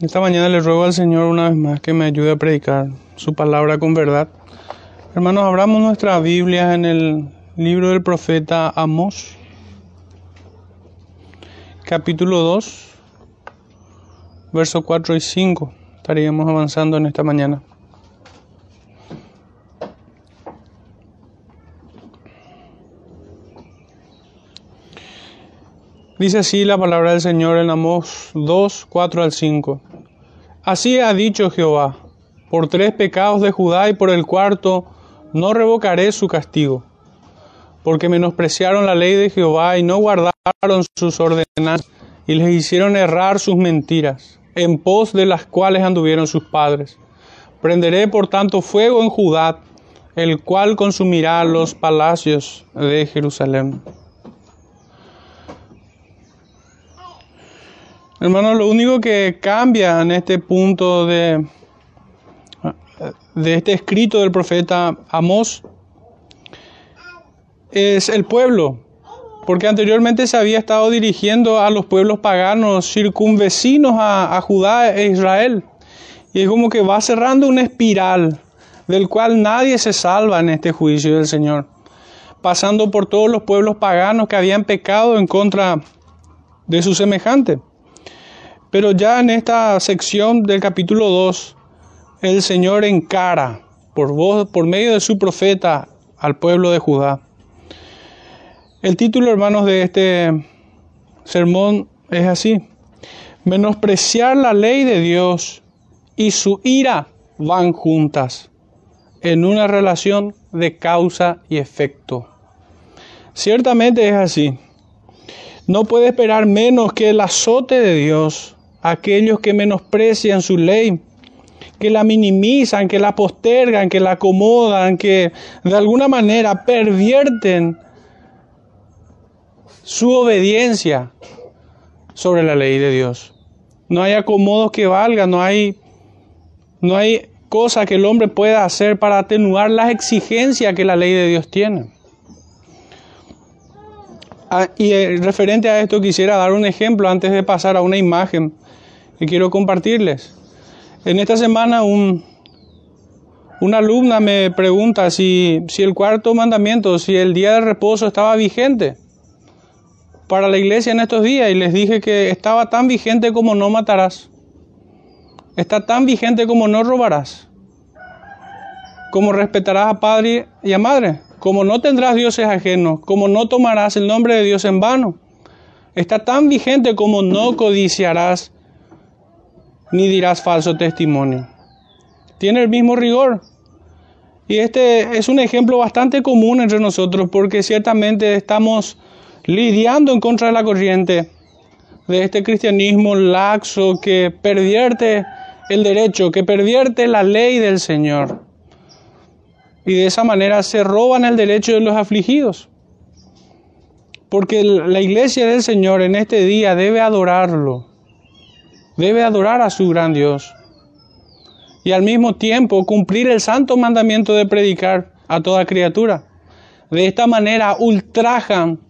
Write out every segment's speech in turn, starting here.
Esta mañana le ruego al Señor una vez más que me ayude a predicar su palabra con verdad. Hermanos, abramos nuestra Biblia en el libro del profeta Amós, capítulo 2, versos 4 y 5. Estaríamos avanzando en esta mañana. Dice así la palabra del Señor en Amós 2, 4 al 5. Así ha dicho Jehová, por tres pecados de Judá y por el cuarto no revocaré su castigo, porque menospreciaron la ley de Jehová y no guardaron sus ordenanzas y les hicieron errar sus mentiras, en pos de las cuales anduvieron sus padres. Prenderé por tanto fuego en Judá, el cual consumirá los palacios de Jerusalén. Hermano, lo único que cambia en este punto de, de este escrito del profeta Amós es el pueblo, porque anteriormente se había estado dirigiendo a los pueblos paganos circunvecinos a, a Judá e Israel. Y es como que va cerrando una espiral del cual nadie se salva en este juicio del Señor, pasando por todos los pueblos paganos que habían pecado en contra de su semejante. Pero ya en esta sección del capítulo 2, el Señor encara por voz, por medio de su profeta al pueblo de Judá. El título, hermanos, de este sermón es así. Menospreciar la ley de Dios y su ira van juntas en una relación de causa y efecto. Ciertamente es así. No puede esperar menos que el azote de Dios aquellos que menosprecian su ley, que la minimizan, que la postergan, que la acomodan, que de alguna manera pervierten su obediencia sobre la ley de Dios. No hay acomodos que valgan, no hay, no hay cosa que el hombre pueda hacer para atenuar las exigencias que la ley de Dios tiene. Ah, y eh, referente a esto quisiera dar un ejemplo antes de pasar a una imagen que quiero compartirles. En esta semana un, una alumna me pregunta si, si el cuarto mandamiento, si el día de reposo estaba vigente para la iglesia en estos días y les dije que estaba tan vigente como no matarás. Está tan vigente como no robarás. Como respetarás a padre y a madre. Como no tendrás dioses ajenos. Como no tomarás el nombre de Dios en vano. Está tan vigente como no codiciarás ni dirás falso testimonio. Tiene el mismo rigor. Y este es un ejemplo bastante común entre nosotros porque ciertamente estamos lidiando en contra de la corriente de este cristianismo laxo que pervierte el derecho, que pervierte la ley del Señor. Y de esa manera se roban el derecho de los afligidos. Porque la iglesia del Señor en este día debe adorarlo debe adorar a su gran Dios y al mismo tiempo cumplir el santo mandamiento de predicar a toda criatura. De esta manera ultrajan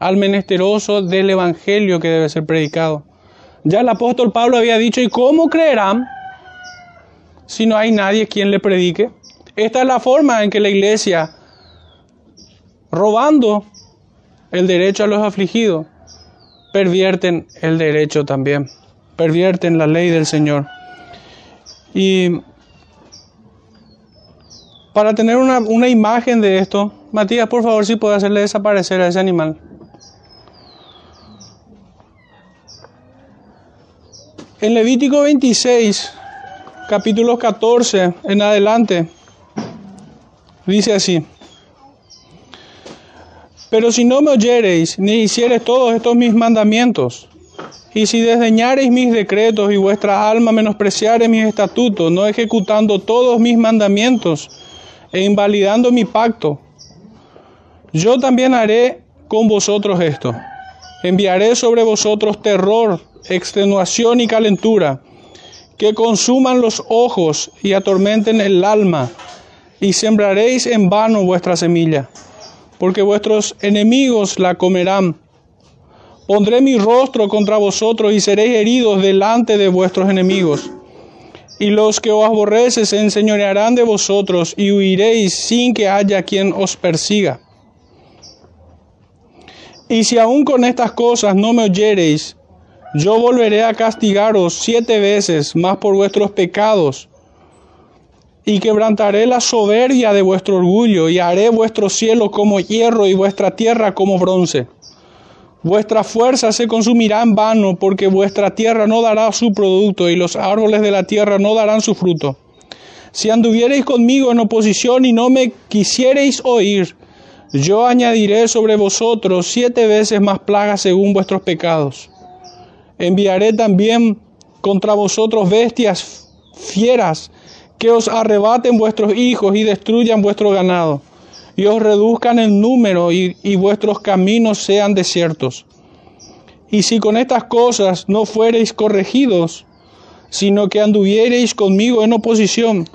al menesteroso del Evangelio que debe ser predicado. Ya el apóstol Pablo había dicho, ¿y cómo creerán si no hay nadie quien le predique? Esta es la forma en que la iglesia, robando el derecho a los afligidos, pervierten el derecho también pervierten la ley del Señor. Y para tener una, una imagen de esto, Matías, por favor, si puede hacerle desaparecer a ese animal. En Levítico 26, capítulo 14 en adelante, dice así. Pero si no me oyereis, ni hiciereis todos estos mis mandamientos, y si desdeñareis mis decretos y vuestra alma menospreciare mis estatutos, no ejecutando todos mis mandamientos e invalidando mi pacto, yo también haré con vosotros esto. Enviaré sobre vosotros terror, extenuación y calentura, que consuman los ojos y atormenten el alma, y sembraréis en vano vuestra semilla, porque vuestros enemigos la comerán Pondré mi rostro contra vosotros y seréis heridos delante de vuestros enemigos. Y los que os aborrecen se enseñorearán de vosotros y huiréis sin que haya quien os persiga. Y si aún con estas cosas no me oyereis, yo volveré a castigaros siete veces más por vuestros pecados, y quebrantaré la soberbia de vuestro orgullo, y haré vuestro cielo como hierro y vuestra tierra como bronce. Vuestra fuerza se consumirá en vano, porque vuestra tierra no dará su producto, y los árboles de la tierra no darán su fruto. Si anduviereis conmigo en oposición y no me quisiereis oír, yo añadiré sobre vosotros siete veces más plagas según vuestros pecados. Enviaré también contra vosotros bestias fieras que os arrebaten vuestros hijos y destruyan vuestro ganado, y os reduzcan en número y, y vuestros caminos sean desiertos. Y si con estas cosas no fuereis corregidos, sino que anduviereis conmigo en oposición,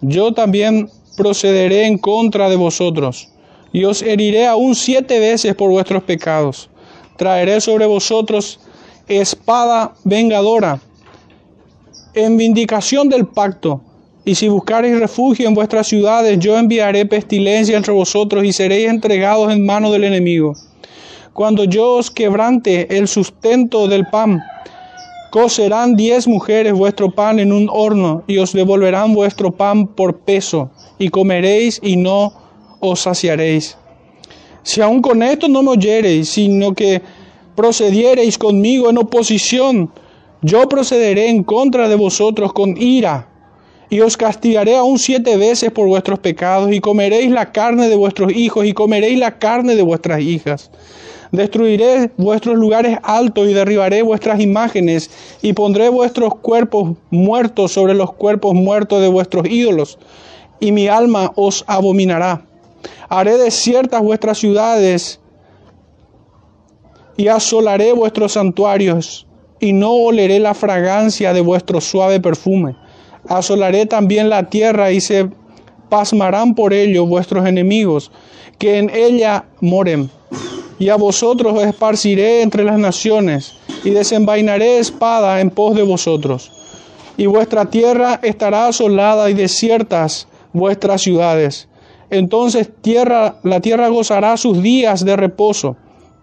yo también procederé en contra de vosotros, y os heriré aún siete veces por vuestros pecados. Traeré sobre vosotros espada vengadora, en vindicación del pacto. Y si buscareis refugio en vuestras ciudades, yo enviaré pestilencia entre vosotros y seréis entregados en mano del enemigo. Cuando yo os quebrante el sustento del pan, cocerán diez mujeres vuestro pan en un horno y os devolverán vuestro pan por peso, y comeréis y no os saciaréis. Si aún con esto no me oyereis, sino que procediereis conmigo en oposición, yo procederé en contra de vosotros con ira, y os castigaré aún siete veces por vuestros pecados, y comeréis la carne de vuestros hijos, y comeréis la carne de vuestras hijas. Destruiré vuestros lugares altos y derribaré vuestras imágenes, y pondré vuestros cuerpos muertos sobre los cuerpos muertos de vuestros ídolos, y mi alma os abominará. Haré desiertas vuestras ciudades, y asolaré vuestros santuarios, y no oleré la fragancia de vuestro suave perfume. Asolaré también la tierra y se pasmarán por ello vuestros enemigos, que en ella moren. Y a vosotros os esparciré entre las naciones, y desenvainaré espada en pos de vosotros. Y vuestra tierra estará asolada y desiertas vuestras ciudades. Entonces tierra, la tierra gozará sus días de reposo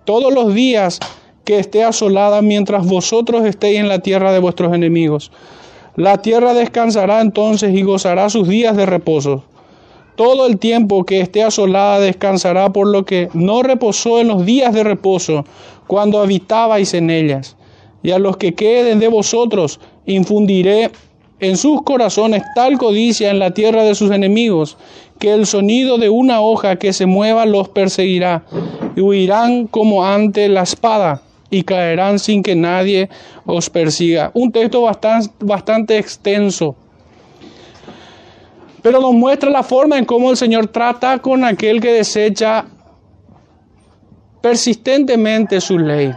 todos los días que esté asolada mientras vosotros estéis en la tierra de vuestros enemigos. La tierra descansará entonces y gozará sus días de reposo. Todo el tiempo que esté asolada descansará por lo que no reposó en los días de reposo cuando habitabais en ellas. Y a los que queden de vosotros infundiré en sus corazones tal codicia en la tierra de sus enemigos, que el sonido de una hoja que se mueva los perseguirá, y huirán como ante la espada, y caerán sin que nadie os persiga. Un texto bastante, extenso, pero nos muestra la forma en cómo el Señor trata con aquel que desecha persistentemente su ley.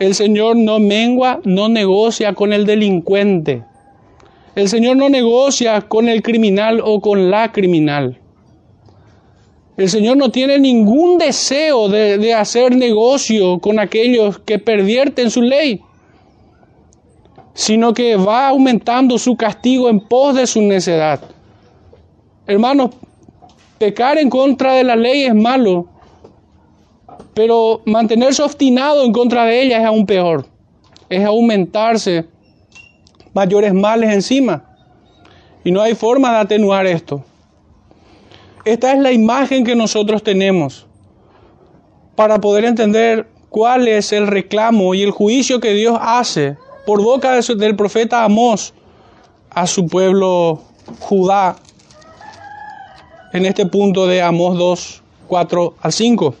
El Señor no mengua, no negocia con el delincuente. El Señor no negocia con el criminal o con la criminal. El Señor no tiene ningún deseo de, hacer negocio con aquellos que pervierten su ley, sino que va aumentando su castigo en pos de su necedad. Hermanos, pecar en contra de la ley es malo, pero mantenerse obstinado en contra de ella es aún peor, es aumentarse mayores males encima. Y no hay forma de atenuar esto. Esta es la imagen que nosotros tenemos para poder entender cuál es el reclamo y el juicio que Dios hace por boca del profeta Amós a su pueblo Judá en este punto de Amós 2, 4 al 5.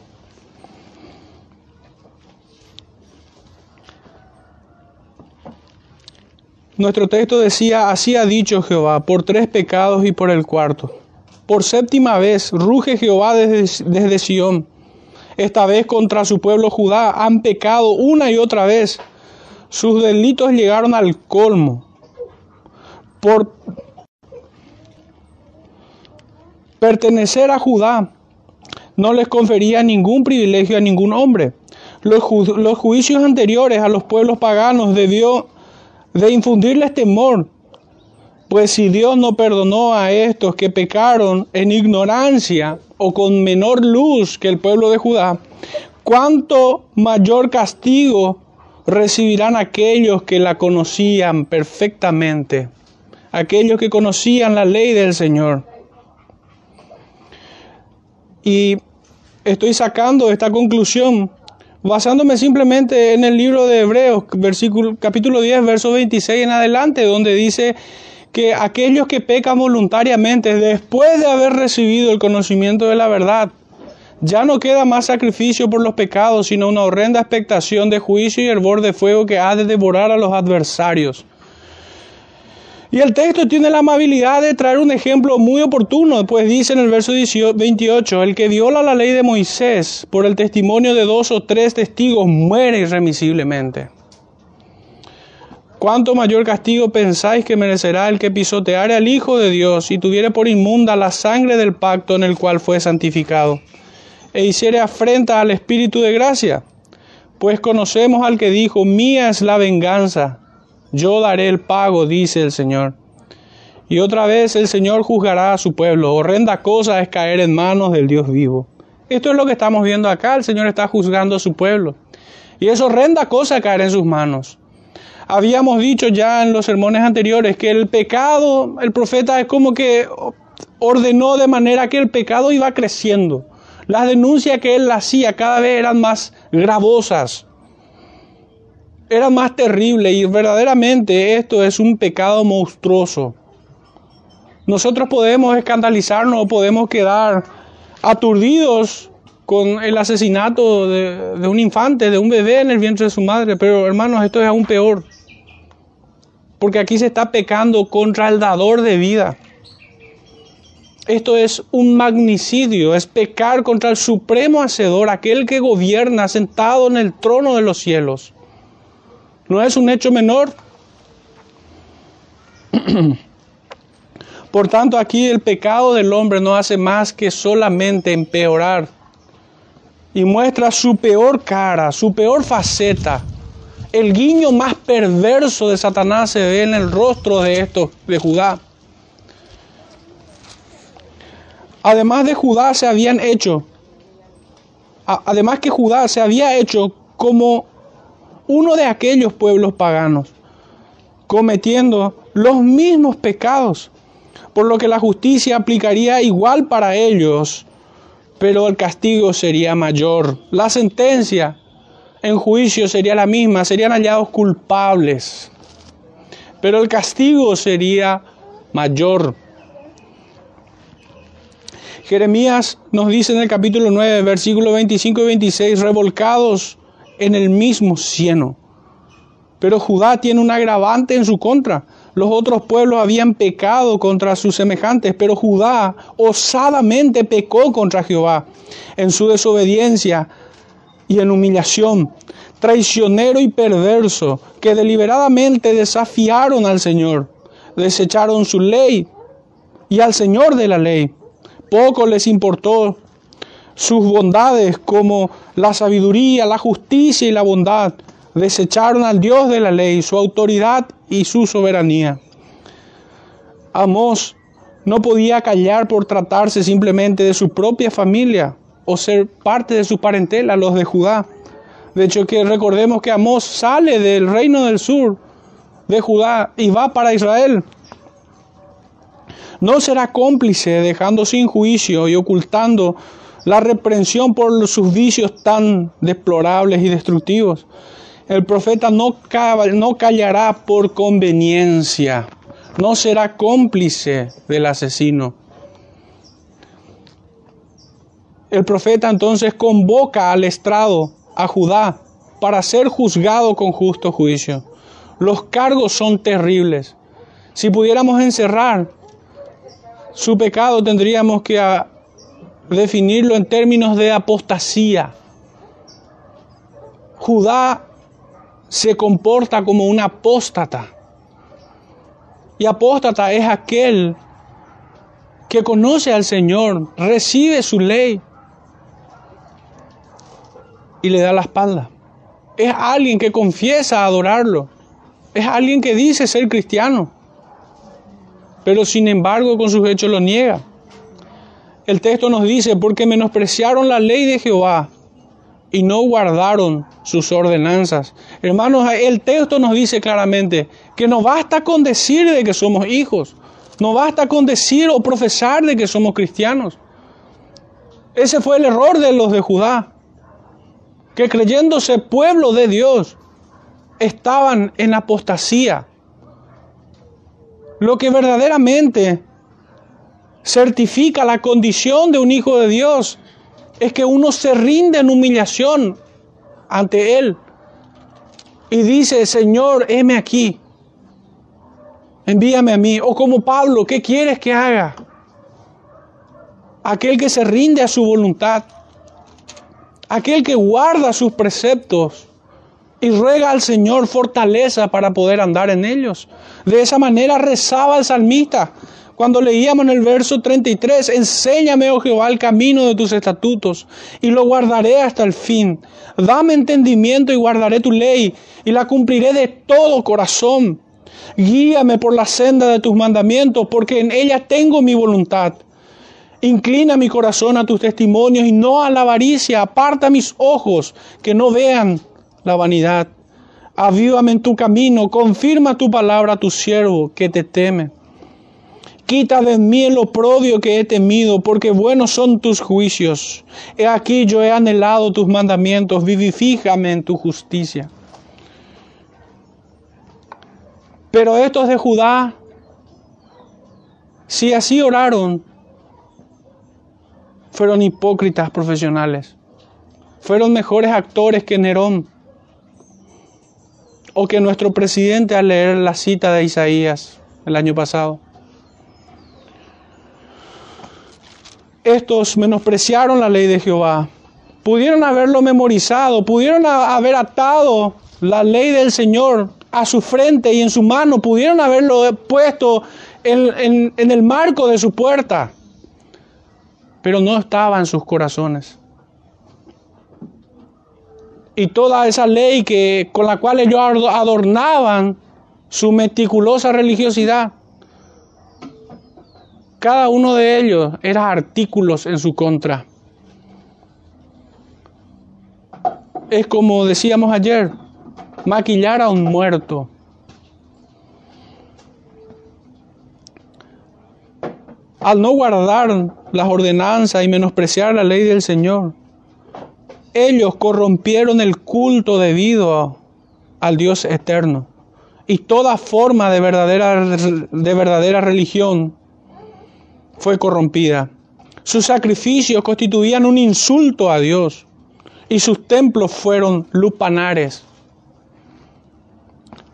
Nuestro texto decía, así ha dicho Jehová, por tres pecados y por el cuarto. Por séptima vez ruge Jehová desde, Sión. Esta vez contra su pueblo Judá han pecado una y otra vez. Sus delitos llegaron al colmo. Por pertenecer a Judá no les confería ningún privilegio a ningún hombre los, los juicios anteriores a los pueblos paganos debió de infundirles temor, pues si Dios no perdonó a estos que pecaron en ignorancia o con menor luz que el pueblo de Judá, ¿cuánto mayor castigo recibirán aquellos que la conocían perfectamente? Aquellos que conocían la ley del Señor. Y estoy sacando esta conclusión basándome simplemente en el libro de Hebreos, capítulo 10, verso 26 en adelante, donde dice que aquellos que pecan voluntariamente después de haber recibido el conocimiento de la verdad, ya no queda más sacrificio por los pecados, sino una horrenda expectación de juicio y hervor de fuego que ha de devorar a los adversarios. Y el texto tiene la amabilidad de traer un ejemplo muy oportuno, pues dice en el verso 28, el que viola la ley de Moisés por el testimonio de dos o tres testigos muere irremisiblemente. ¿Cuánto mayor castigo pensáis que merecerá el que pisoteare al Hijo de Dios y tuviere por inmunda la sangre del pacto en el cual fue santificado, e hiciere afrenta al Espíritu de gracia? Pues conocemos al que dijo, mía es la venganza yo daré el pago, dice el Señor. Y otra vez el Señor juzgará a su pueblo. Horrenda cosa es caer en manos del Dios vivo. Esto es lo que estamos viendo acá. El Señor está juzgando a su pueblo. Y es horrenda cosa caer en sus manos. Habíamos dicho ya en los sermones anteriores que el pecado, el profeta es como que ordenó de manera que el pecado iba creciendo. Las denuncias que él hacía cada vez eran más gravosas era más terrible y verdaderamente esto es un pecado monstruoso. Nosotros podemos escandalizarnos, podemos quedar aturdidos con el asesinato de, de, un infante, de un bebé en el vientre de su madre, pero hermanos, esto es aún peor. Porque aquí se está pecando contra el dador de vida. Esto es un magnicidio, es pecar contra el supremo hacedor, aquel que gobierna sentado en el trono de los cielos. No es un hecho menor. Por tanto, aquí el pecado del hombre no hace más que solamente empeorar y muestra su peor cara, su peor faceta. El guiño más perverso de Satanás se ve en el rostro de estos de Judá. Además de Judá se habían hecho, además que Judá se había hecho como uno de aquellos pueblos paganos, cometiendo los mismos pecados, por lo que la justicia aplicaría igual para ellos, pero el castigo sería mayor. La sentencia en juicio sería la misma, serían hallados culpables, pero el castigo sería mayor. Jeremías nos dice en el capítulo 9, versículos 25 y 26, revolcados en el mismo cieno. Pero Judá tiene un agravante en su contra. Los otros pueblos habían pecado contra sus semejantes, pero Judá osadamente pecó contra Jehová en su desobediencia y en humillación. Traicionero y perverso, que deliberadamente desafiaron al Señor, desecharon su ley y al Señor de la ley. Poco les importó sus bondades como la sabiduría, la justicia y la bondad. Desecharon al Dios de la ley, su autoridad y su soberanía. Amós no podía callar por tratarse simplemente de su propia familia o ser parte de su parentela, los de Judá. De hecho, que recordemos que Amós sale del reino del sur de Judá y va para Israel. No será cómplice dejando sin juicio y ocultando la reprensión por sus vicios tan deplorables y destructivos. El profeta no, no callará por conveniencia, no será cómplice del asesino. El profeta entonces convoca al estrado, a Judá, para ser juzgado con justo juicio. Los cargos son terribles. Si pudiéramos encerrar su pecado, tendríamos que definirlo en términos de apostasía. Judá se comporta como un apóstata. Y apóstata es aquel que conoce al Señor, recibe su ley, y le da la espalda. Es alguien que confiesa adorarlo. Es alguien que dice ser cristiano. Pero sin embargo con sus hechos lo niega. El texto nos dice, porque menospreciaron la ley de Jehová y no guardaron sus ordenanzas. Hermanos, el texto nos dice claramente que no basta con decir de que somos hijos, no basta con decir o profesar de que somos cristianos. Ese fue el error de los de Judá, que creyéndose pueblo de Dios, estaban en apostasía. Lo que verdaderamente certifica la condición de un hijo de Dios es que uno se rinde en humillación ante Él y dice, Señor, heme aquí, envíame a mí. O como Pablo, ¿qué quieres que haga? Aquel que se rinde a su voluntad, aquel que guarda sus preceptos y ruega al Señor fortaleza para poder andar en ellos. De esa manera rezaba el salmista, cuando leíamos en el verso 33, enséñame, oh Jehová, el camino de tus estatutos y lo guardaré hasta el fin. Dame entendimiento y guardaré tu ley y la cumpliré de todo corazón. Guíame por la senda de tus mandamientos, porque en ella tengo mi voluntad. Inclina mi corazón a tus testimonios y no a la avaricia. Aparta mis ojos que no vean la vanidad. Avívame en tu camino, confirma tu palabra a tu siervo que te teme. Quita de mí el oprobio que he temido, porque buenos son tus juicios. He aquí yo he anhelado tus mandamientos, vivifíjame en tu justicia. Pero estos de Judá, si así oraron, fueron hipócritas profesionales. Fueron mejores actores que Nerón o que nuestro presidente al leer la cita de Isaías el año pasado. estos menospreciaron la ley de Jehová. Pudieron haberlo memorizado, pudieron haber atado la ley del Señor a su frente y en su mano, pudieron haberlo puesto en, el marco de su puerta, pero no estaba en sus corazones. Y toda esa ley que, con la cual ellos adornaban su meticulosa religiosidad, cada uno de ellos era artículos en su contra. Es como decíamos ayer, maquillar a un muerto. Al no guardar las ordenanzas y menospreciar la ley del Señor, ellos corrompieron el culto debido al Dios eterno. Y toda forma de verdadera, de verdadera religión fue corrompida. Sus sacrificios constituían un insulto a Dios y sus templos fueron lupanares.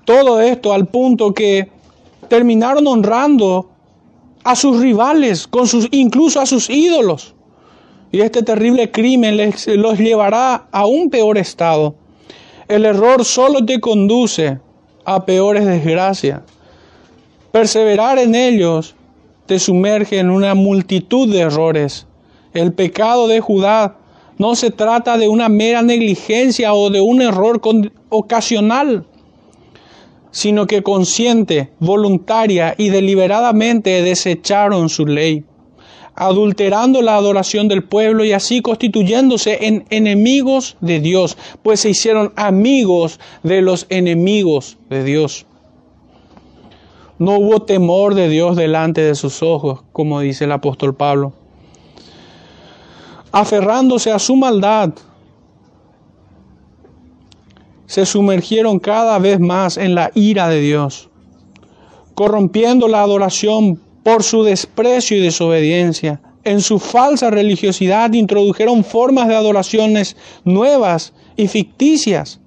Todo esto al punto que terminaron honrando a sus rivales, con sus, incluso a sus ídolos. Y este terrible crimen les, los llevará a un peor estado. El error solo te conduce a peores desgracias. Perseverar en ellos te sumerge en una multitud de errores. El pecado de Judá no se trata de una mera negligencia o de un error ocasional, sino que consciente, voluntaria y deliberadamente desecharon su ley, adulterando la adoración del pueblo y así constituyéndose en enemigos de Dios, pues se hicieron amigos de los enemigos de Dios. No hubo temor de Dios delante de sus ojos, como dice el apóstol Pablo. Aferrándose a su maldad, se sumergieron cada vez más en la ira de Dios, corrompiendo la adoración por su desprecio y desobediencia. En su falsa religiosidad introdujeron formas de adoraciones nuevas y ficticias.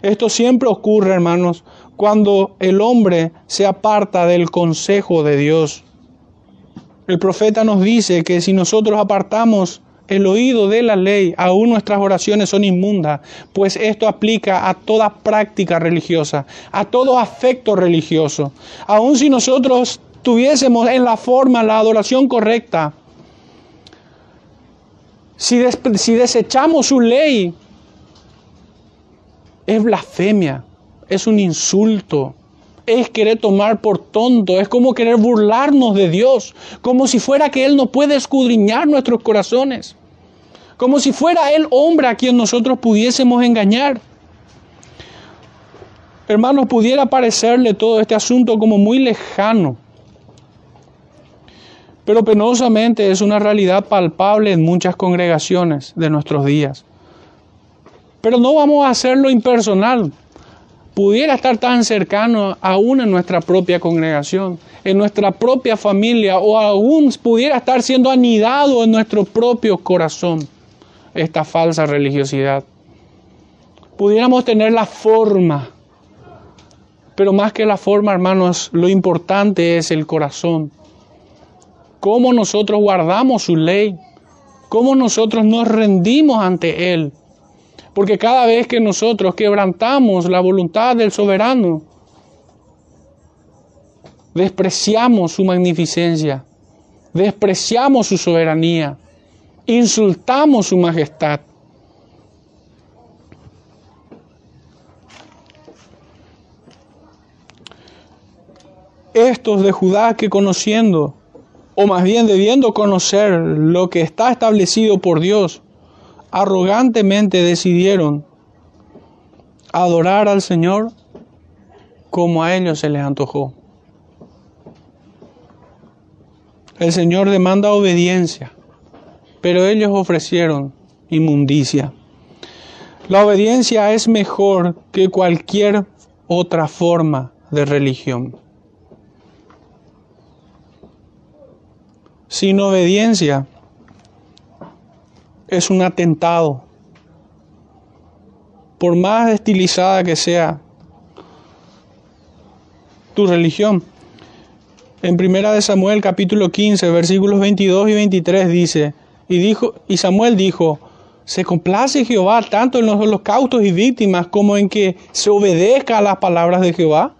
Esto siempre ocurre, hermanos, cuando el hombre se aparta del consejo de Dios. El profeta nos dice que si nosotros apartamos el oído de la ley, aún nuestras oraciones son inmundas, pues esto aplica a toda práctica religiosa, a todo afecto religioso. Aun si nosotros tuviésemos en la forma la adoración correcta, si, si desechamos su ley, es blasfemia, es un insulto, es querer tomar por tonto, es como querer burlarnos de Dios, como si fuera que Él no puede escudriñar nuestros corazones, como si fuera Él hombre a quien nosotros pudiésemos engañar. Hermanos, pudiera parecerle todo este asunto como muy lejano, pero penosamente es una realidad palpable en muchas congregaciones de nuestros días. Pero no vamos a hacerlo impersonal, pudiera estar tan cercano aún en nuestra propia congregación, en nuestra propia familia o aún pudiera estar siendo anidado en nuestro propio corazón esta falsa religiosidad. Pudiéramos tener la forma, pero más que la forma, hermanos, lo importante es el corazón. Cómo nosotros guardamos su ley, cómo nosotros nos rendimos ante Él porque cada vez que nosotros quebrantamos la voluntad del soberano, despreciamos su magnificencia, despreciamos su soberanía, insultamos su majestad. Estos de Judá que conociendo, o más bien debiendo conocer lo que está establecido por Dios, arrogantemente decidieron adorar al Señor como a ellos se les antojó. El Señor demanda obediencia, pero ellos ofrecieron inmundicia. La obediencia es mejor que cualquier otra forma de religión. Sin obediencia, es un atentado. Por más estilizada que sea tu religión. En primera de Samuel capítulo 15, versículos 22 y 23 dice, y dijo y Samuel dijo, se complace Jehová tanto en los holocaustos y víctimas como en que se obedezca a las palabras de Jehová.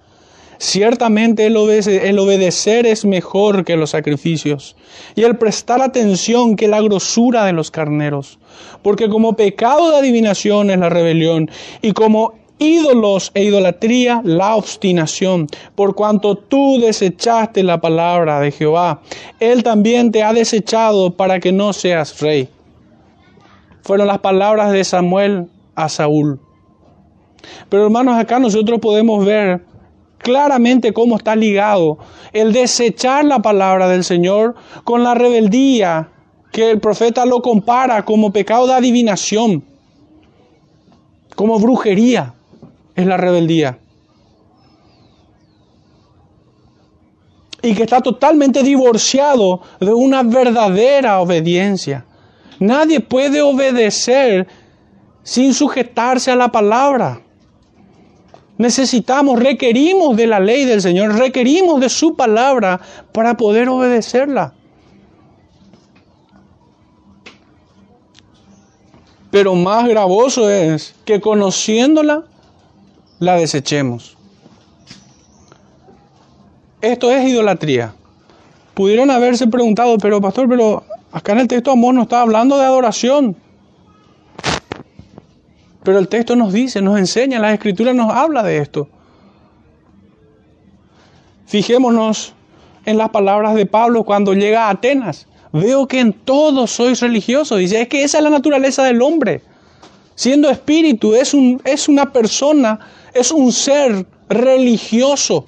Ciertamente el, obedecer es mejor que los sacrificios y el prestar atención que la grosura de los carneros, porque como pecado de adivinación es la rebelión y como ídolos e idolatría la obstinación, por cuanto tú desechaste la palabra de Jehová, Él también te ha desechado para que no seas rey. Fueron las palabras de Samuel a Saúl. Pero hermanos, acá nosotros podemos ver claramente cómo está ligado el desechar la palabra del Señor con la rebeldía que el profeta lo compara como pecado de adivinación, como brujería es la rebeldía. Y que está totalmente divorciado de una verdadera obediencia. Nadie puede obedecer sin sujetarse a la palabra. Necesitamos, requerimos de la ley del Señor, requerimos de su palabra para poder obedecerla. Pero más gravoso es que conociéndola, la desechemos. Esto es idolatría. Pudieron haberse preguntado, pero pastor, pero acá en el texto Amor no está hablando de adoración. Pero el texto nos dice, nos enseña, la escritura nos habla de esto. Fijémonos en las palabras de Pablo cuando llega a Atenas. Veo que en todo sois religiosos. Dice, es que esa es la naturaleza del hombre. Siendo espíritu, es, un, es una persona, es un ser religioso.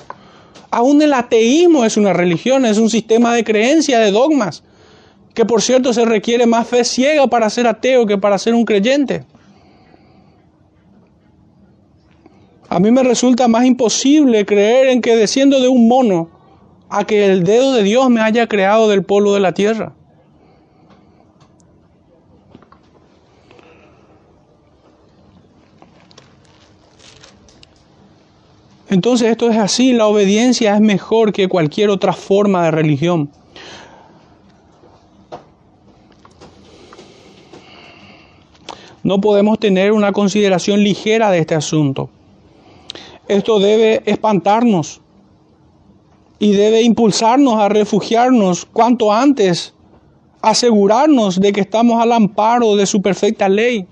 Aún el ateísmo es una religión, es un sistema de creencia, de dogmas. Que por cierto se requiere más fe ciega para ser ateo que para ser un creyente. A mí me resulta más imposible creer en que desciendo de un mono a que el dedo de Dios me haya creado del polvo de la tierra. Entonces esto es así, la obediencia es mejor que cualquier otra forma de religión. No podemos tener una consideración ligera de este asunto. Esto debe espantarnos y debe impulsarnos a refugiarnos cuanto antes, asegurarnos de que estamos al amparo de su perfecta ley.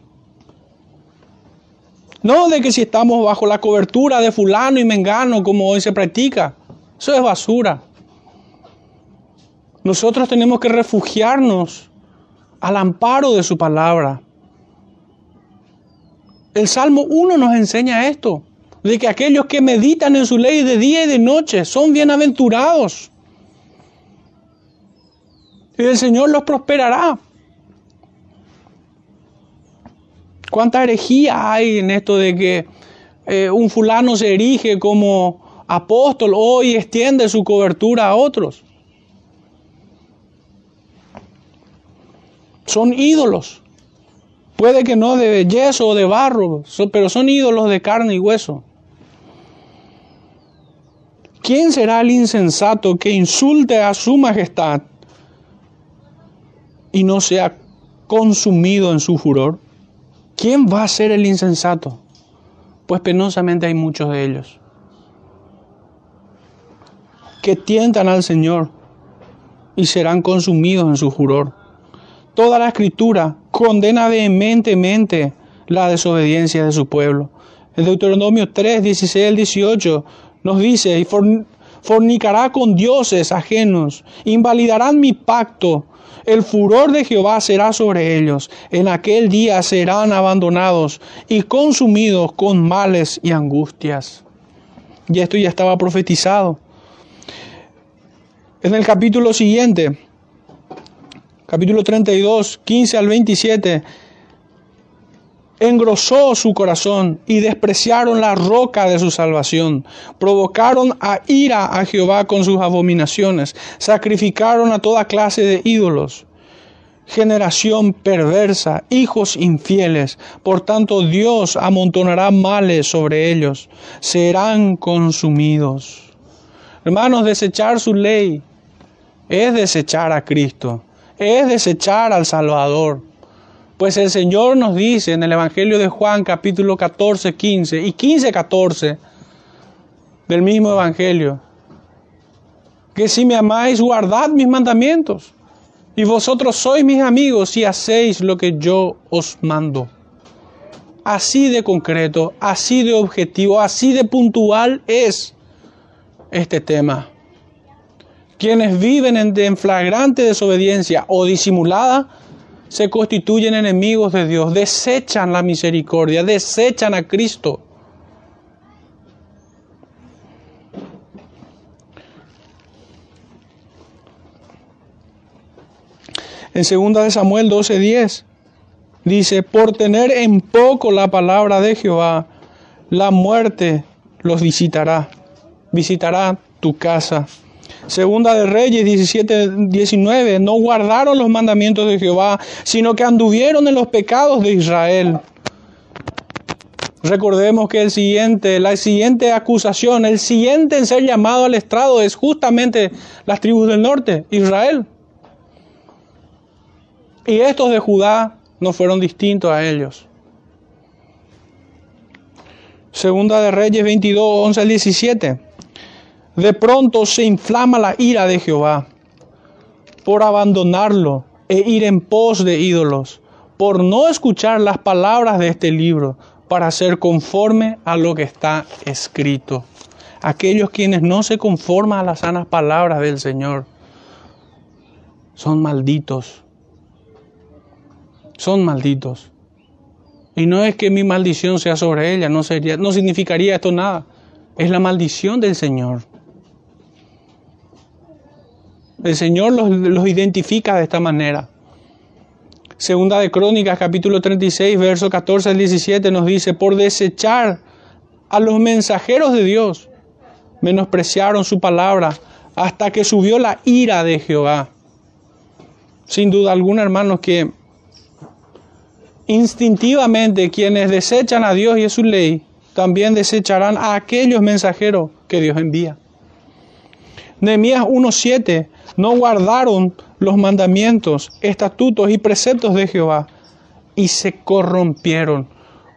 No de que si estamos bajo la cobertura de fulano y mengano como hoy se practica. Eso es basura. Nosotros tenemos que refugiarnos al amparo de su palabra. El Salmo 1 nos enseña esto, de que aquellos que meditan en su ley de día y de noche son bienaventurados. Y el Señor los prosperará. ¿Cuánta herejía hay en esto de que eh, un fulano se erige como apóstol hoy extiende su cobertura a otros? Son ídolos. Puede que no de yeso o de barro, pero son ídolos de carne y hueso. ¿Quién será el insensato que insulte a su majestad y no sea consumido en su furor? ¿Quién va a ser el insensato? Pues penosamente hay muchos de ellos que tientan al Señor y serán consumidos en su furor. Toda la escritura condena vehementemente la desobediencia de su pueblo. El Deuteronomio 3, 16 al 18 nos dice, y fornicará con dioses ajenos, invalidarán mi pacto, el furor de Jehová será sobre ellos, en aquel día serán abandonados y consumidos con males y angustias. Y esto ya estaba profetizado. En el capítulo siguiente, capítulo 32, 15 al 27, engrosó su corazón y despreciaron la roca de su salvación. Provocaron a ira a Jehová con sus abominaciones. Sacrificaron a toda clase de ídolos. Generación perversa, hijos infieles. Por tanto Dios amontonará males sobre ellos. Serán consumidos. Hermanos, desechar su ley es desechar a Cristo es desechar al Salvador. Pues el Señor nos dice en el Evangelio de Juan capítulo 14, 15 y 15, 14 del mismo Evangelio, que si me amáis, guardad mis mandamientos. Y vosotros sois mis amigos si hacéis lo que yo os mando. Así de concreto, así de objetivo, así de puntual es este tema. Quienes viven en, flagrante desobediencia o disimulada se constituyen enemigos de Dios, desechan la misericordia, desechan a Cristo. En 2 de Samuel 12:10 dice, por tener en poco la palabra de Jehová, la muerte los visitará, visitará tu casa. Segunda de Reyes 17, 19, no guardaron los mandamientos de Jehová, sino que anduvieron en los pecados de Israel. Recordemos que el siguiente, la siguiente acusación, el siguiente en ser llamado al estrado es justamente las tribus del norte, Israel. Y estos de Judá no fueron distintos a ellos. Segunda de Reyes 22, 11 al 17. De pronto se inflama la ira de Jehová por abandonarlo e ir en pos de ídolos, por no escuchar las palabras de este libro, para ser conforme a lo que está escrito. Aquellos quienes no se conforman a las sanas palabras del Señor son malditos. Son malditos. Y no es que mi maldición sea sobre ella, no, sería, no significaría esto nada. Es la maldición del Señor. El Señor los, identifica de esta manera. Segunda de Crónicas, capítulo 36, verso 14 al 17 nos dice, por desechar a los mensajeros de Dios, menospreciaron su palabra hasta que subió la ira de Jehová. Sin duda alguna, hermanos, que instintivamente quienes desechan a Dios y a su ley, también desecharán a aquellos mensajeros que Dios envía. Nehemías 1.7 no guardaron los mandamientos, estatutos y preceptos de Jehová y se corrompieron.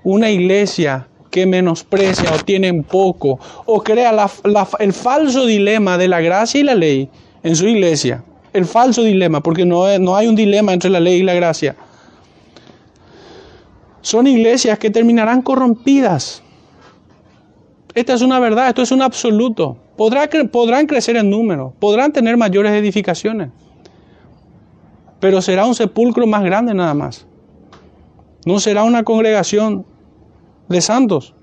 Una iglesia que menosprecia o tiene poco o crea el falso dilema de la gracia y la ley en su iglesia. El falso dilema, porque no, no hay un dilema entre la ley y la gracia. son iglesias que terminarán corrompidas. Esta es una verdad, esto es un absoluto. podrán crecer en número, podrán tener mayores edificaciones, pero será un sepulcro más grande nada más. No será una congregación de santos.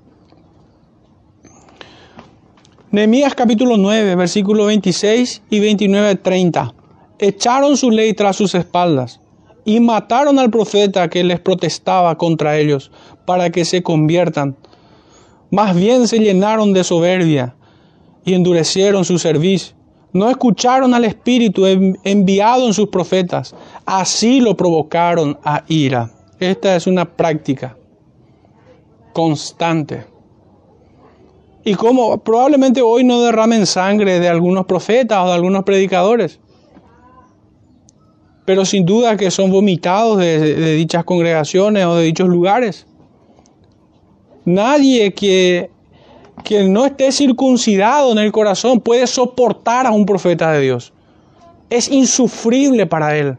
Nehemías capítulo 9, versículos 26 y 29 30. Echaron su ley tras sus espaldas y mataron al profeta que les protestaba contra ellos para que se conviertan. Más bien se llenaron de soberbia y endurecieron su servicio. No escucharon al Espíritu enviado en sus profetas. Así lo provocaron a ira. Esta es una práctica constante. Y como probablemente hoy no derramen sangre de algunos profetas o de algunos predicadores, pero sin duda que son vomitados de, dichas congregaciones o de dichos lugares. Nadie que, que no esté circuncidado en el corazón puede soportar a un profeta de Dios. Es insufrible para él.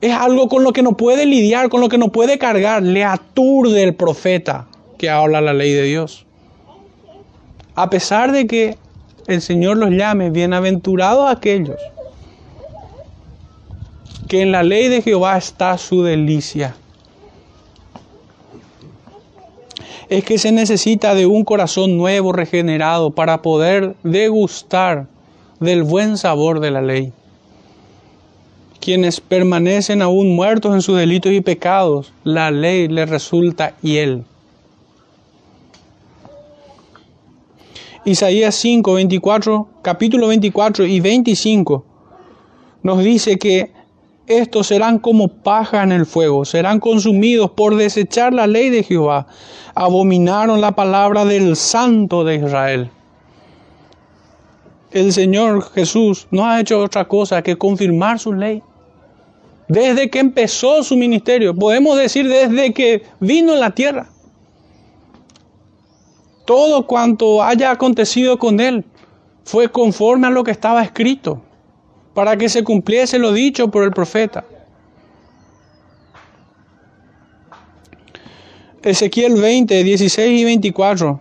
Es algo con lo que no puede lidiar, con lo que no puede cargar. Le aturde el profeta que habla la ley de Dios. A pesar de que el Señor los llame bienaventurados aquellos que en la ley de Jehová está su delicia. Es que se necesita de un corazón nuevo, regenerado, para poder degustar del buen sabor de la ley. Quienes permanecen aún muertos en sus delitos y pecados, la ley les resulta hiel. Isaías 5, 24, capítulo 24 y 25 nos dice que estos serán como paja en el fuego, serán consumidos por desechar la ley de Jehová. Abominaron la palabra del Santo de Israel. El Señor Jesús no ha hecho otra cosa que confirmar su ley. Desde que empezó su ministerio, podemos decir desde que vino en la tierra. Todo cuanto haya acontecido con él fue conforme a lo que estaba escrito para que se cumpliese lo dicho por el profeta. Ezequiel 20, 16 y 24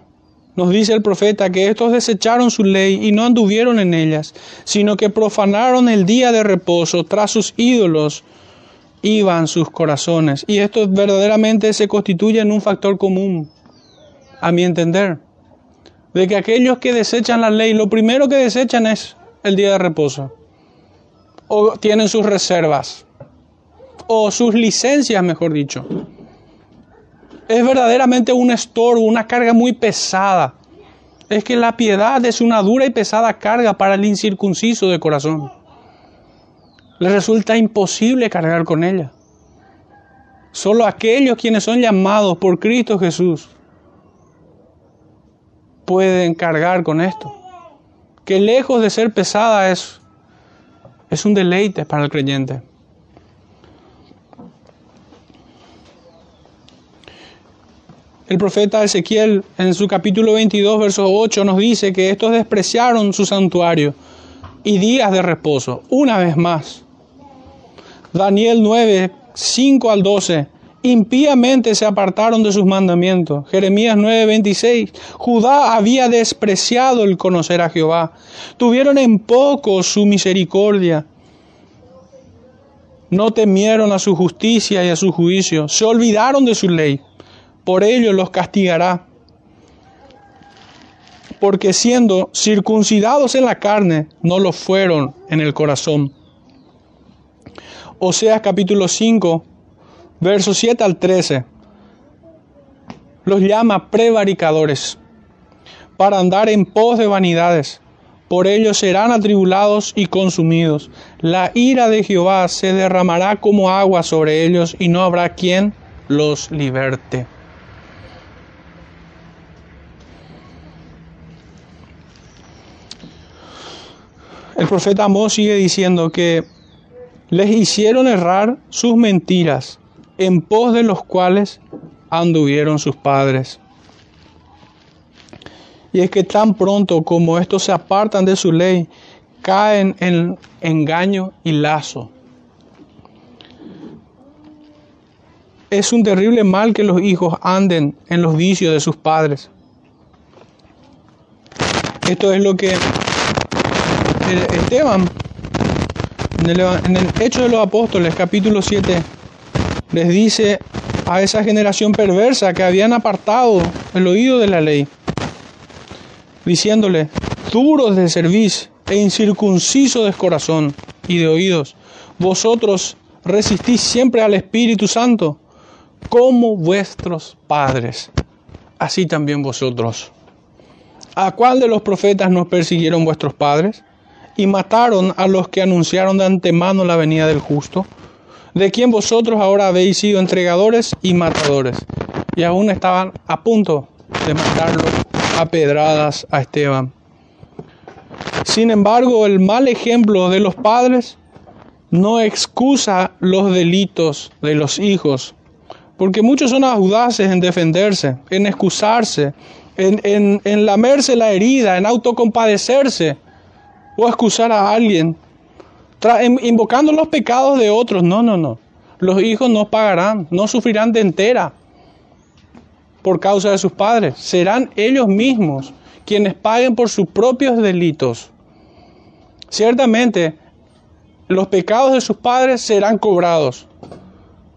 nos dice el profeta que estos desecharon su ley y no anduvieron en ellas, sino que profanaron el día de reposo, tras sus ídolos iban sus corazones. Y esto verdaderamente se constituye en un factor común, a mi entender, de que aquellos que desechan la ley, lo primero que desechan es el día de reposo o tienen sus reservas o sus licencias, mejor dicho. Es verdaderamente un estorbo, una carga muy pesada. Es que la piedad es una dura y pesada carga para el incircunciso de corazón. Le resulta imposible cargar con ella. Solo aquellos quienes son llamados por Cristo Jesús pueden cargar con esto. Que lejos de ser pesada es es un deleite para el creyente. El profeta Ezequiel en su capítulo 22, verso 8 nos dice que estos despreciaron su santuario y días de reposo, una vez más. Daniel 9, 5 al 12. Impíamente se apartaron de sus mandamientos. Jeremías 9, 26. Judá había despreciado el conocer a Jehová. Tuvieron en poco su misericordia. No temieron a su justicia y a su juicio. Se olvidaron de su ley. Por ello los castigará. Porque siendo circuncidados en la carne, no lo fueron en el corazón. Oseas capítulo 5, versos 7 al 13. Los llama prevaricadores para andar en pos de vanidades por ellos serán atribulados y consumidos. La ira de Jehová se derramará como agua sobre ellos y no habrá quien los liberte. El profeta Amós sigue diciendo que les hicieron errar sus mentiras, en pos de los cuales anduvieron sus padres. Y es que tan pronto como estos se apartan de su ley, caen en engaño y lazo. es un terrible mal que los hijos anden en los vicios de sus padres. Esto es lo que Esteban, en el, en el Hecho de los Apóstoles, capítulo 7, les dice a esa generación perversa que habían apartado el oído de la ley, diciéndole, duros de servicio e incircuncisos de corazón y de oídos, vosotros resistís siempre al Espíritu Santo, como vuestros padres, así también vosotros. ¿A cuál de los profetas nos persiguieron vuestros padres? Y mataron a los que anunciaron de antemano la venida del justo, de quien vosotros ahora habéis sido entregadores y matadores. Y aún estaban a punto de matarlo a pedradas a Esteban. Sin embargo, el mal ejemplo de los padres no excusa los delitos de los hijos, porque muchos son audaces en defenderse, en excusarse, en, en, lamerse la herida, en autocompadecerse o excusar a alguien, invocando los pecados de otros. No, no, no. Los hijos no pagarán, no sufrirán de entera por causa de sus padres. Serán ellos mismos quienes paguen por sus propios delitos. Ciertamente, los pecados de sus padres serán cobrados.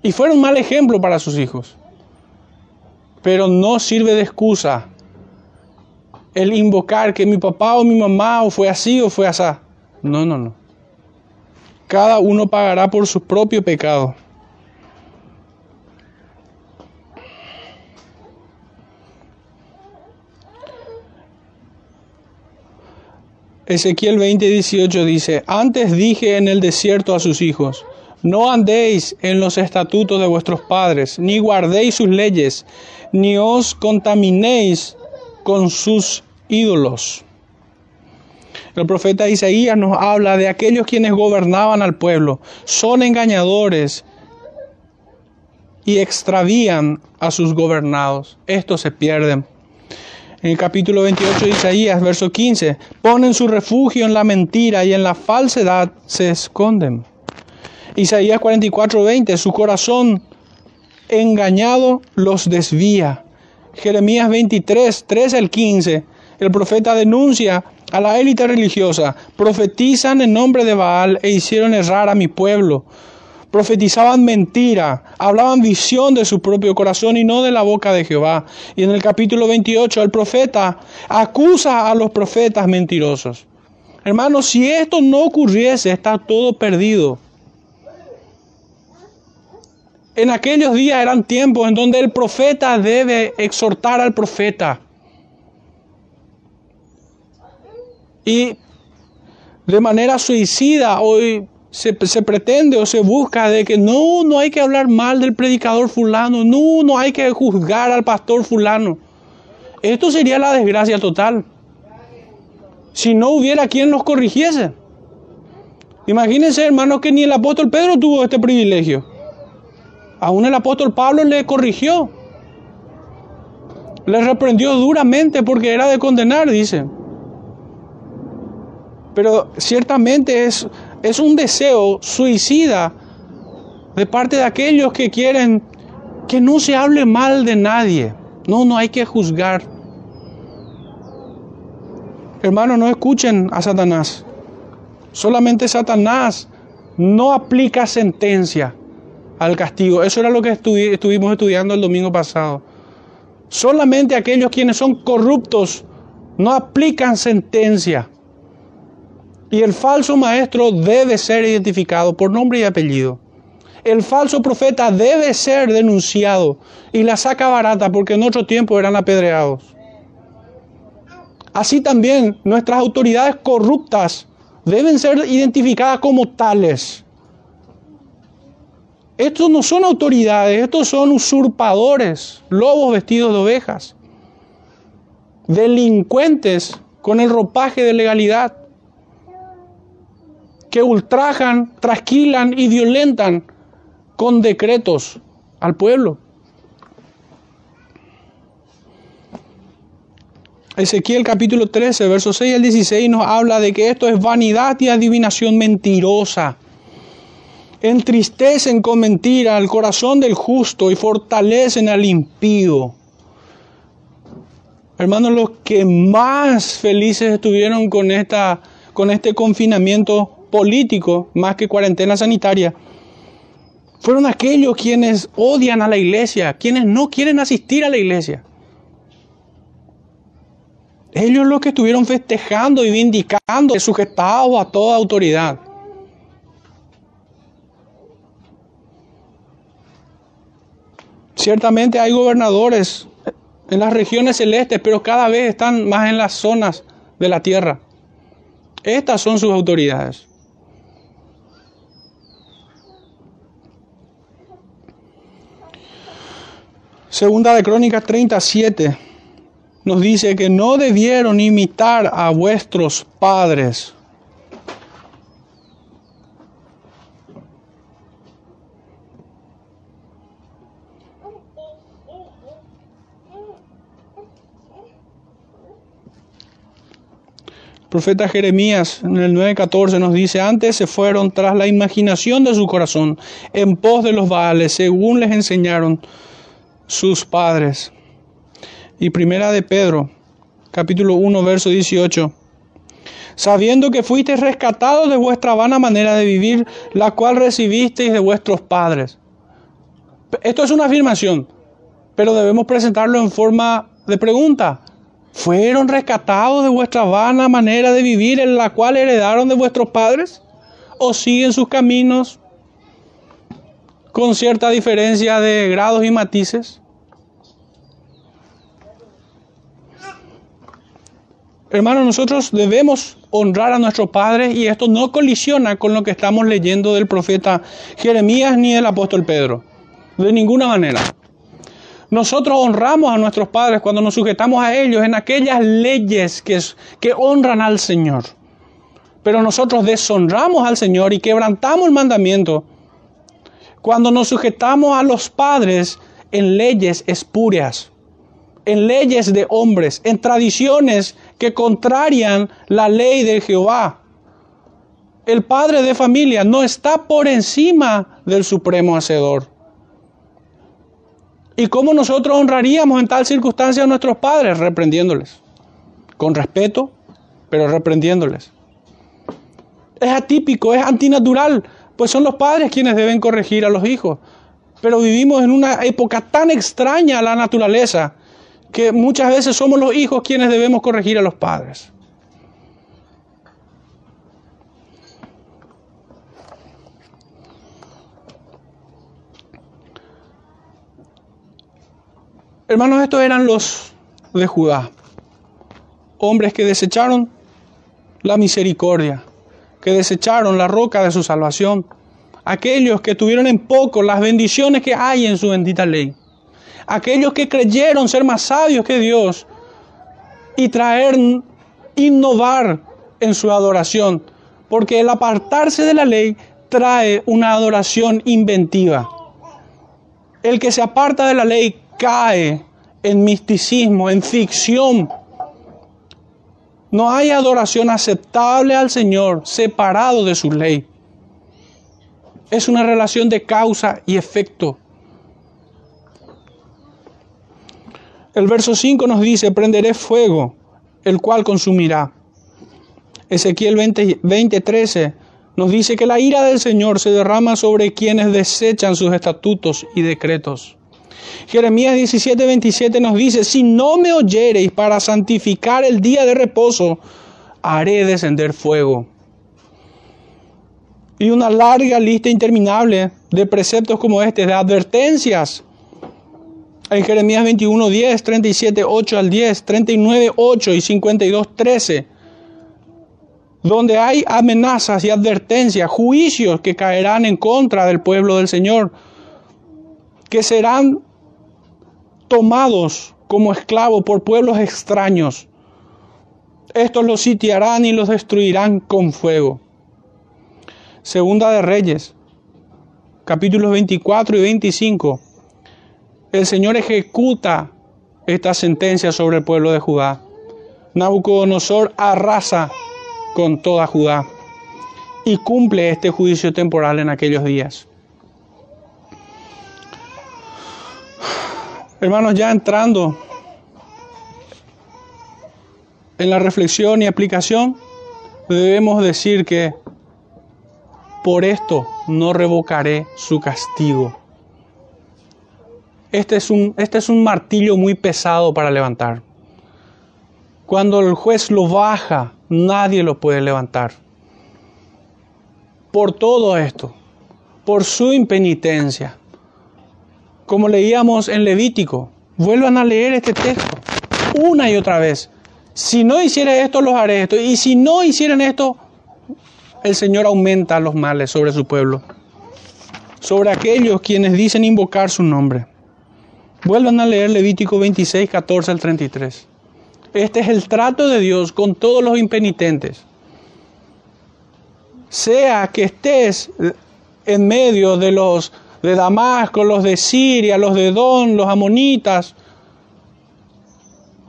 Y fueron un mal ejemplo para sus hijos. Pero no sirve de excusa el invocar que mi papá o mi mamá o fue así o fue así. No, no, no. Cada uno pagará por su propio pecado. Ezequiel 20:18 dice, antes dije en el desierto a sus hijos, no andéis en los estatutos de vuestros padres, ni guardéis sus leyes, ni os contaminéis con sus ídolos. El profeta Isaías nos habla de aquellos quienes gobernaban al pueblo. Son engañadores y extravían a sus gobernados. Estos se pierden. En el capítulo 28 de Isaías, verso 15, ponen su refugio en la mentira y en la falsedad se esconden. Isaías 44, 20, su corazón engañado los desvía. Jeremías 23, 13 al 15, el profeta denuncia a la élite religiosa, profetizan en nombre de Baal e hicieron errar a mi pueblo profetizaban mentira, hablaban visión de su propio corazón y no de la boca de Jehová. Y en el capítulo 28 el profeta acusa a los profetas mentirosos. Hermanos, si esto no ocurriese, está todo perdido. En aquellos días eran tiempos en donde el profeta debe exhortar al profeta. Y de manera suicida hoy se, pretende o se busca de que no, no hay que hablar mal del predicador fulano, no, no hay que juzgar al pastor fulano. Esto sería la desgracia total. Si no hubiera quien nos corrigiese. Imagínense, hermanos, que ni el apóstol Pedro tuvo este privilegio. Aún el apóstol Pablo le corrigió. Le reprendió duramente porque era de condenar, dice. Pero ciertamente es es un deseo suicida de parte de aquellos que quieren que no se hable mal de nadie. No, no hay que juzgar. Hermanos, no escuchen a Satanás. Solamente Satanás no aplica sentencia al castigo. Eso era lo que estuvimos estudiando el domingo pasado. Solamente aquellos quienes son corruptos no aplican sentencia. Y el falso maestro debe ser identificado por nombre y apellido. El falso profeta debe ser denunciado y la saca barata porque en otro tiempo eran apedreados. Así también nuestras autoridades corruptas deben ser identificadas como tales. Estos no son autoridades, estos son usurpadores, lobos vestidos de ovejas, delincuentes con el ropaje de legalidad que ultrajan, trasquilan y violentan con decretos al pueblo. Ezequiel capítulo 13, versos 6 al 16 nos habla de que esto es vanidad y adivinación mentirosa. entristecen con mentira al corazón del justo y fortalecen al impío. Hermanos, los que más felices estuvieron con, esta, con este confinamiento político, más que cuarentena sanitaria, fueron aquellos quienes odian a la iglesia, quienes no quieren asistir a la iglesia. Ellos los que estuvieron festejando y vindicando, sujetados a toda autoridad. Ciertamente hay gobernadores en las regiones celestes, pero cada vez están más en las zonas de la tierra. Estas son sus autoridades. Segunda de Crónicas 37 nos dice que no debieron imitar a vuestros padres. Profeta Jeremías en el 9:14 nos dice, antes se fueron tras la imaginación de su corazón, en pos de los Baales, según les enseñaron sus padres. Y primera de Pedro, capítulo 1, verso 18. Sabiendo que fuisteis rescatados de vuestra vana manera de vivir, la cual recibisteis de vuestros padres. Esto es una afirmación, pero debemos presentarlo en forma de pregunta. ¿Fueron rescatados de vuestra vana manera de vivir en la cual heredaron de vuestros padres? ¿O siguen sus caminos con cierta diferencia de grados y matices? Hermanos, nosotros debemos honrar a nuestros padres y esto no colisiona con lo que estamos leyendo del profeta Jeremías ni del apóstol Pedro. De ninguna manera. Nosotros honramos a nuestros padres cuando nos sujetamos a ellos en aquellas leyes que, que honran al Señor. Pero nosotros deshonramos al Señor y quebrantamos el mandamiento cuando nos sujetamos a los padres en leyes espurias, en leyes de hombres, en tradiciones que contrarian la ley de Jehová. El padre de familia no está por encima del supremo hacedor. ¿Y cómo nosotros honraríamos en tal circunstancia a nuestros padres? Reprendiéndoles. Con respeto, pero reprendiéndoles. Es atípico, es antinatural, pues son los padres quienes deben corregir a los hijos. Pero vivimos en una época tan extraña a la naturaleza que muchas veces somos los hijos quienes debemos corregir a los padres. Hermanos, estos eran los de Judá, hombres que desecharon la misericordia, que desecharon la roca de su salvación, aquellos que tuvieron en poco las bendiciones que hay en su bendita ley, aquellos que creyeron ser más sabios que Dios y traer, innovar en su adoración, porque el apartarse de la ley trae una adoración inventiva. El que se aparta de la ley cae en misticismo, en ficción. No hay adoración aceptable al Señor separado de su ley. Es una relación de causa y efecto. El verso 5 nos dice, prenderé fuego, el cual consumirá. Ezequiel 20, 13 nos dice que la ira del Señor se derrama sobre quienes desechan sus estatutos y decretos. Jeremías 17, 27 nos dice, si no me oyereis para santificar el día de reposo, haré descender fuego. Y una larga lista interminable de preceptos como este, de advertencias. En Jeremías 21, 10, 37, 8 al 10, 39, 8 y 52, 13 donde hay amenazas y advertencias, juicios que caerán en contra del pueblo del Señor, que serán tomados como esclavos por pueblos extraños. Estos los sitiarán y los destruirán con fuego. Segunda de Reyes, capítulos 24 y 25. El Señor ejecuta esta sentencia sobre el pueblo de Judá. Nabucodonosor arrasa con toda Judá. y cumple este juicio temporal en aquellos días. Hermanos, ya entrando en la reflexión y aplicación, debemos decir que por esto no revocaré su castigo. Este es un, este es un martillo muy pesado para levantar. Cuando el juez lo baja, nadie lo puede levantar. Por todo esto, por su impenitencia. Como leíamos en Levítico, vuelvan a leer este texto una y otra vez. Si no hiciera esto, los haré esto. Y si no hicieran esto, el Señor aumenta los males sobre su pueblo, sobre aquellos quienes dicen invocar su nombre. Vuelvan a leer Levítico 26, 14 al 33. Este es el trato de Dios con todos los impenitentes. Sea que estés en medio de los de Damasco, los de Siria, los de Don, los amonitas,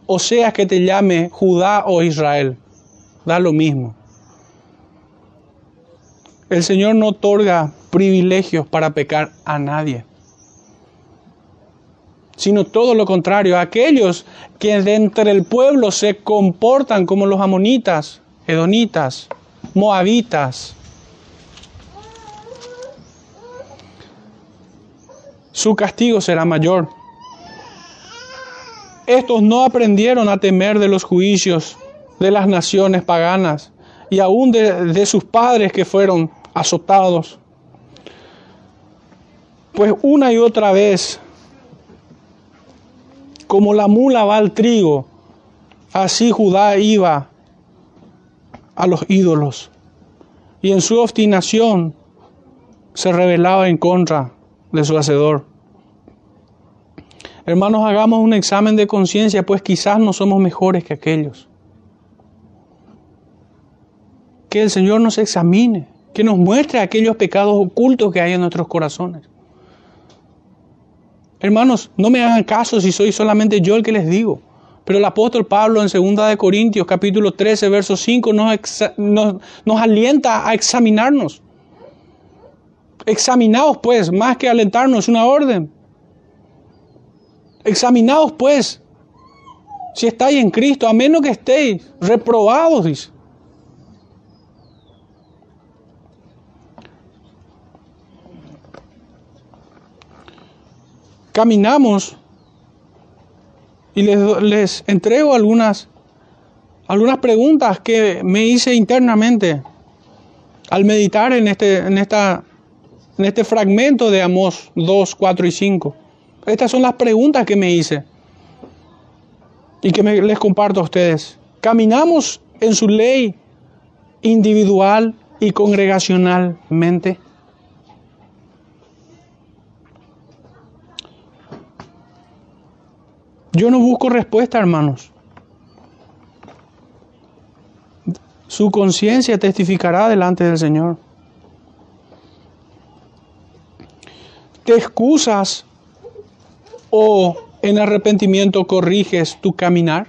o sea que te llame Judá o Israel, da lo mismo. El Señor no otorga privilegios para pecar a nadie, sino todo lo contrario, aquellos que de entre el pueblo se comportan como los amonitas, edonitas, moabitas. Su castigo será mayor. Estos no aprendieron a temer de los juicios de las naciones paganas y aún de, sus padres que fueron azotados. Pues una y otra vez, como la mula va al trigo, así Judá iba a los ídolos. Y en su obstinación se rebelaba en contra de su hacedor. Hermanos, hagamos un examen de conciencia, pues quizás no somos mejores que aquellos. Que el Señor nos examine que nos muestre aquellos pecados ocultos que hay en nuestros corazones. Hermanos, no me hagan caso si soy solamente yo el que les digo. Pero el apóstol Pablo en 2 de Corintios capítulo 13 verso 5 nos, nos, nos alienta a examinarnos. Examinaos pues, más que alentarnos, una orden. Examinaos pues, si estáis en Cristo, a menos que estéis reprobados, dice. caminamos y les, entrego algunas, algunas preguntas que me hice internamente al meditar en este, en esta, en este fragmento de Amós 2, 4 y 5. Estas son las preguntas que me hice y que les comparto a ustedes. ¿Caminamos en su ley individual y congregacionalmente? Yo no busco respuesta, hermanos. Su conciencia testificará delante del Señor. ¿Te excusas o en arrepentimiento corriges tu caminar?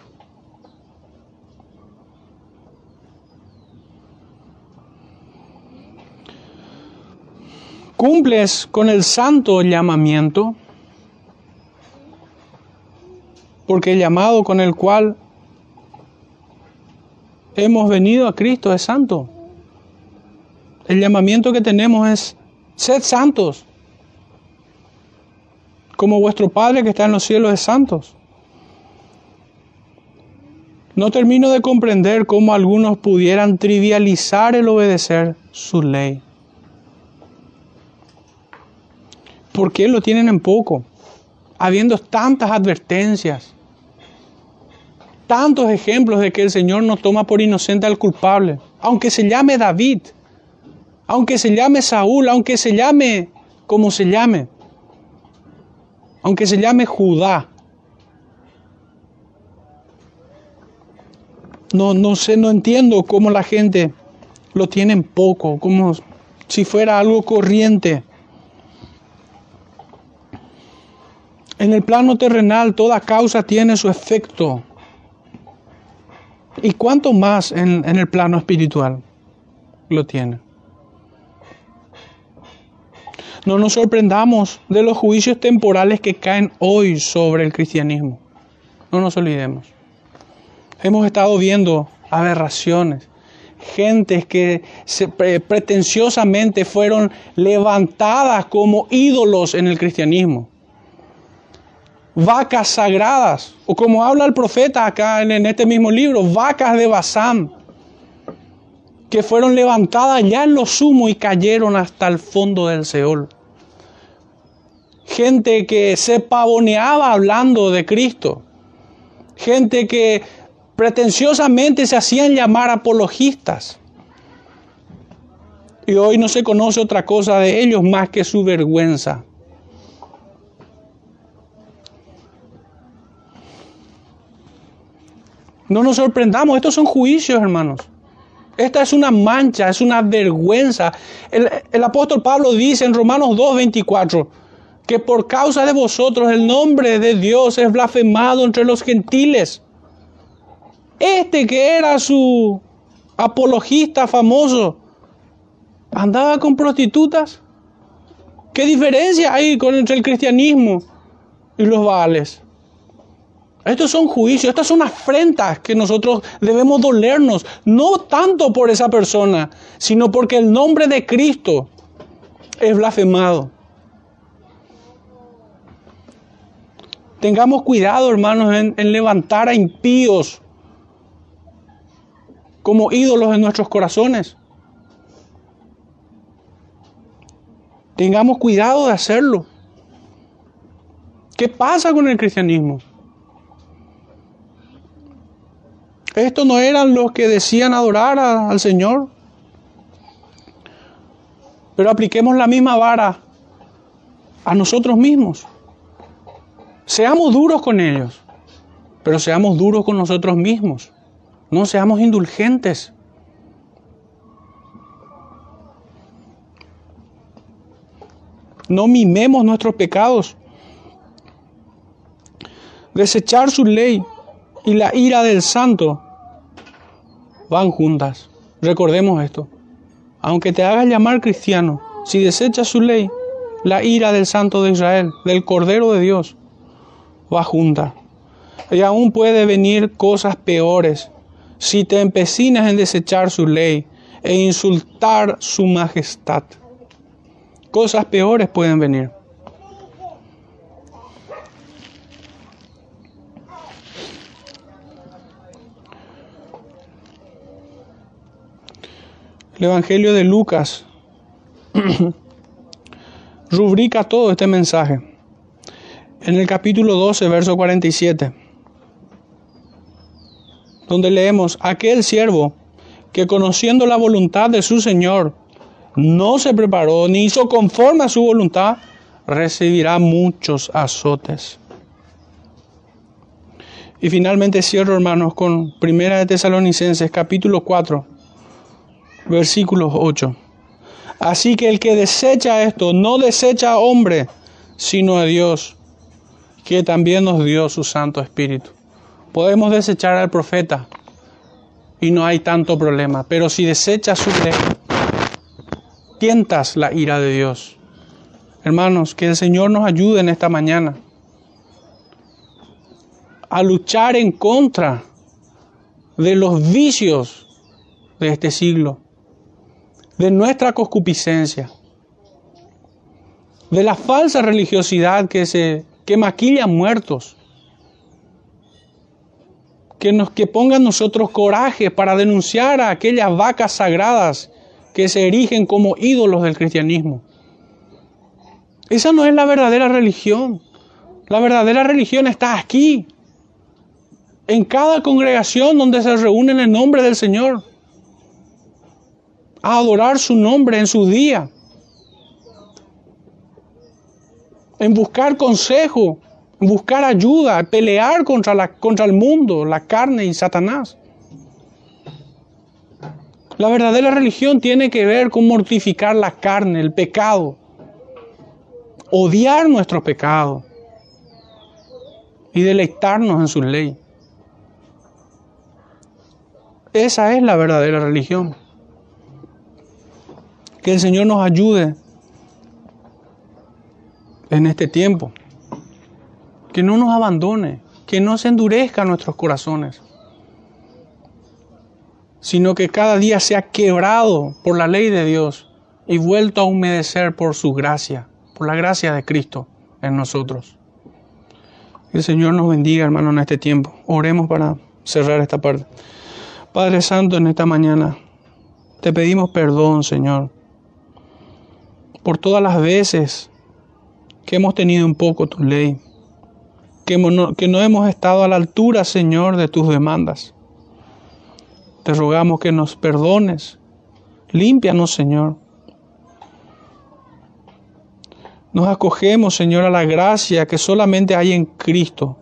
¿Cumples con el santo llamamiento? porque el llamado con el cual hemos venido a Cristo es santo. El llamamiento que tenemos es, sed santos, como vuestro Padre que está en los cielos es santos. No termino de comprender cómo algunos pudieran trivializar el obedecer su ley. ¿Por qué lo tienen en poco? Habiendo tantas advertencias tantos ejemplos de que el Señor no toma por inocente al culpable, aunque se llame David, aunque se llame Saúl, aunque se llame como se llame, aunque se llame Judá. No, no sé, no entiendo cómo la gente lo tiene en poco, como si fuera algo corriente. En el plano terrenal toda causa tiene su efecto. ¿Y cuánto más en, el plano espiritual lo tiene? No nos sorprendamos de los juicios temporales que caen hoy sobre el cristianismo. No nos olvidemos. Hemos estado viendo aberraciones, gentes que pretenciosamente fueron levantadas como ídolos en el cristianismo. Vacas sagradas, o como habla el profeta acá en, este mismo libro, vacas de Basán, que fueron levantadas ya en lo sumo y cayeron hasta el fondo del Seol. Gente que se pavoneaba hablando de Cristo. Gente que pretenciosamente se hacían llamar apologistas. Y hoy no se conoce otra cosa de ellos más que su vergüenza. No nos sorprendamos, estos son juicios, hermanos. Esta es una mancha, es una vergüenza. El, apóstol Pablo dice en Romanos 2.24 que por causa de vosotros el nombre de Dios es blasfemado entre los gentiles. Este que era su apologista famoso, andaba con prostitutas. ¿Qué diferencia hay con entre el cristianismo y los baales? Estos son juicios, estas son afrentas que nosotros debemos dolernos, no tanto por esa persona, sino porque el nombre de Cristo es blasfemado. Tengamos cuidado, hermanos, en, en levantar a impíos como ídolos en nuestros corazones. Tengamos cuidado de hacerlo. ¿Qué pasa con el cristianismo? Estos no eran los que decían adorar al Señor. Pero apliquemos la misma vara a nosotros mismos. Seamos duros con ellos, pero seamos duros con nosotros mismos. No seamos indulgentes. No mimemos nuestros pecados. Desechar su ley y la ira del santo van juntas. Recordemos esto. Aunque te hagas llamar cristiano, si desechas su ley, la ira del santo de Israel, del Cordero de Dios, va junta. Y aún puede venir cosas peores si te empecinas en desechar su ley e insultar su majestad. Cosas peores pueden venir. El Evangelio de Lucas rubrica todo este mensaje. En el capítulo 12, verso 47 donde leemos, aquel siervo que conociendo la voluntad de su Señor, no se preparó ni hizo conforme a su voluntad, recibirá muchos azotes. Y finalmente cierro, hermanos, con Primera de Tesalonicenses, capítulo 4, versículos 8. Así que el que desecha esto, no desecha a hombre, sino a Dios, que también nos dio su Santo Espíritu. Podemos desechar al profeta y no hay tanto problema, pero si desechas su ley, tientas la ira de Dios. Hermanos, que el Señor nos ayude en esta mañana a luchar en contra de los vicios de este siglo, de nuestra concupiscencia, de la falsa religiosidad que se que maquilla muertos, que, nos, que pongan nosotros coraje para denunciar a aquellas vacas sagradas que se erigen como ídolos del cristianismo. Esa no es la verdadera religión. La verdadera religión está aquí, en cada congregación donde se reúne en nombre del Señor, a adorar su nombre en su día, en buscar consejo, buscar ayuda, pelear contra, la, contra el mundo, la carne y Satanás. La verdadera religión tiene que ver con mortificar la carne, el pecado, odiar nuestro pecado y deleitarnos en su ley. Esa es la verdadera religión. Que el Señor nos ayude en este tiempo. Que no nos abandone, que no se endurezca nuestros corazones, sino que cada día sea quebrado por la ley de Dios y vuelto a humedecer por su gracia, por la gracia de Cristo en nosotros. Que el Señor nos bendiga, hermano, en este tiempo. Oremos para cerrar esta parte. Padre Santo, en esta mañana te pedimos perdón, Señor, por todas las veces que hemos tenido un poco tu ley, que no, que no hemos estado a la altura, Señor, de tus demandas. Te rogamos que nos perdones. Límpianos, Señor. Nos acogemos, Señor, a la gracia que solamente hay en Cristo